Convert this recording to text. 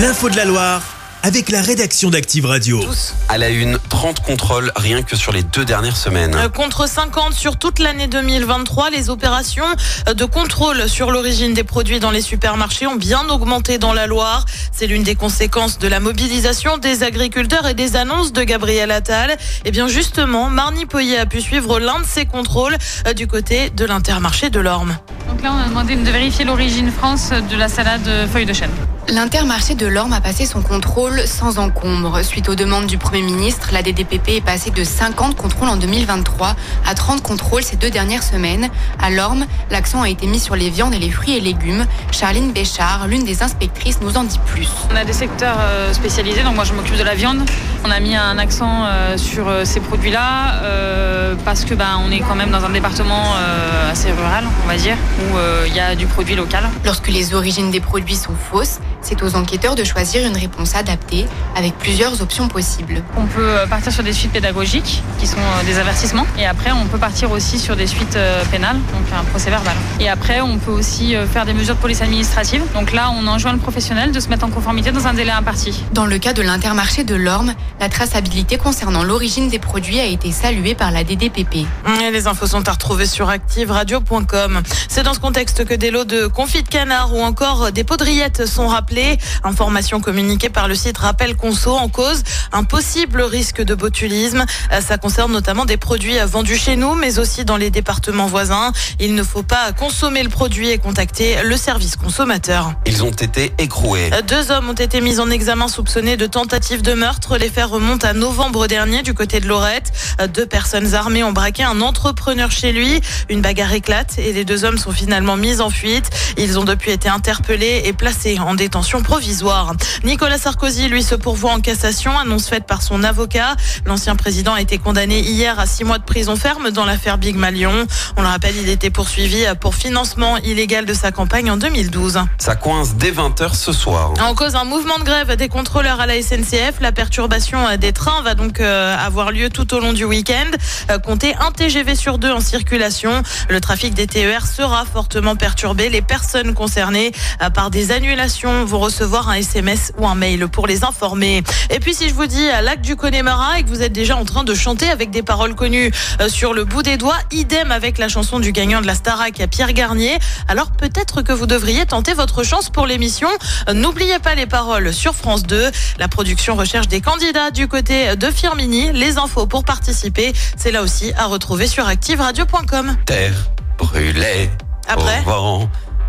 L'info de la Loire avec la rédaction d'Active Radio. À la une, 30 contrôles rien que sur les deux dernières semaines. Euh, Contre 50 sur toute l'année 2023, les opérations euh, de contrôle sur l'origine des produits dans les supermarchés ont bien augmenté dans la Loire. C'est l'une des conséquences de la mobilisation des agriculteurs et des annonces de Gabriel Attal. Et bien justement, Marny Poyer a pu suivre l'un de ces contrôles euh, du côté de l'intermarché de l'Orme. Donc là, on a demandé de vérifier l'origine France de la salade feuille de chêne. L'intermarché de l'Orme a passé son contrôle sans encombre. Suite aux demandes du Premier ministre, la DDPP est passée de 50 contrôles en 2023 à 30 contrôles ces deux dernières semaines. À l'Orme, l'accent a été mis sur les viandes et les fruits et légumes. Charline Béchard, l'une des inspectrices, nous en dit plus. On a des secteurs euh, spécialisés, donc moi je m'occupe de la viande. On a mis un accent euh, sur euh, ces produits-là euh, parce que ben, on est quand même dans un département euh, assez rural, on va dire, où euh, il y a du produit local. Lorsque les origines des produits sont fausses, c'est aux enquêteurs de choisir une réponse adaptée avec plusieurs options possibles. On peut euh, partir sur des suites pédagogiques qui sont euh, des avertissements et après on peut partir aussi sur des suites euh, pénales, donc un procès verbal. Et après on peut aussi faire des mesures de police administrative. Donc là on enjoint le professionnel de se mettre en conformité dans un délai imparti. Dans le cas de l'intermarché de l'Orme, la traçabilité concernant l'origine des produits a été saluée par la DDPP. Et les infos sont à retrouver sur activeradio.com. C'est dans ce contexte que des lots de confits de canard ou encore des poudrillettes sont rappelés. Information communiquée par le site Rappel Conso en cause un possible risque de botulisme. Euh, Ça concerne notamment des produits vendus chez nous, mais aussi dans les départements voisins. Il ne faut pas consommer le produit et contacter le service consommateur. Ils ont été écroués. Deux hommes ont été mis en examen soupçonnés de tentative de meurtre. Les faits remontent à novembre dernier du côté de Lorette. Deux personnes armées ont braqué un entrepreneur chez lui. Une bagarre éclate et les deux hommes sont finalement mis en fuite. Ils ont depuis été interpellés et placés en détention provisoire. Nicolas Sarkozy, lui, se pourvoit en cassation, annonce faite par son avocat. L'ancien président a été condamné hier à six mois de prison ferme dans l'affaire Big Malion. On le rappelle, il était poursuivi pour financement illégal de sa campagne en 2012. Ça coince dès 20h ce soir. En cause un mouvement de grève des contrôleurs à la SNCF, la perturbation des trains va donc euh, avoir lieu tout au long du week-end. Euh, Comptez un TGV sur deux en circulation. Le trafic des TER sera fortement perturbé. Les personnes concernées euh, par des annulations vont recevoir un SMS ou un mail pour les informer. Et puis si je vous dis à Lac du Connemara et que vous êtes déjà en train de chanter avec des paroles connues euh, sur le bout des doigts, idem avec la chanson du gagnant de la Starac, Pierre Garnier, alors peut-être que vous devriez tenter votre chance pour l'émission. Euh, N'oubliez pas les paroles sur France 2. La production recherche des candidats du côté de Firmini. Les infos pour participer, c'est là aussi à retrouver sur activeradio.com. Terre brûlée Après au vent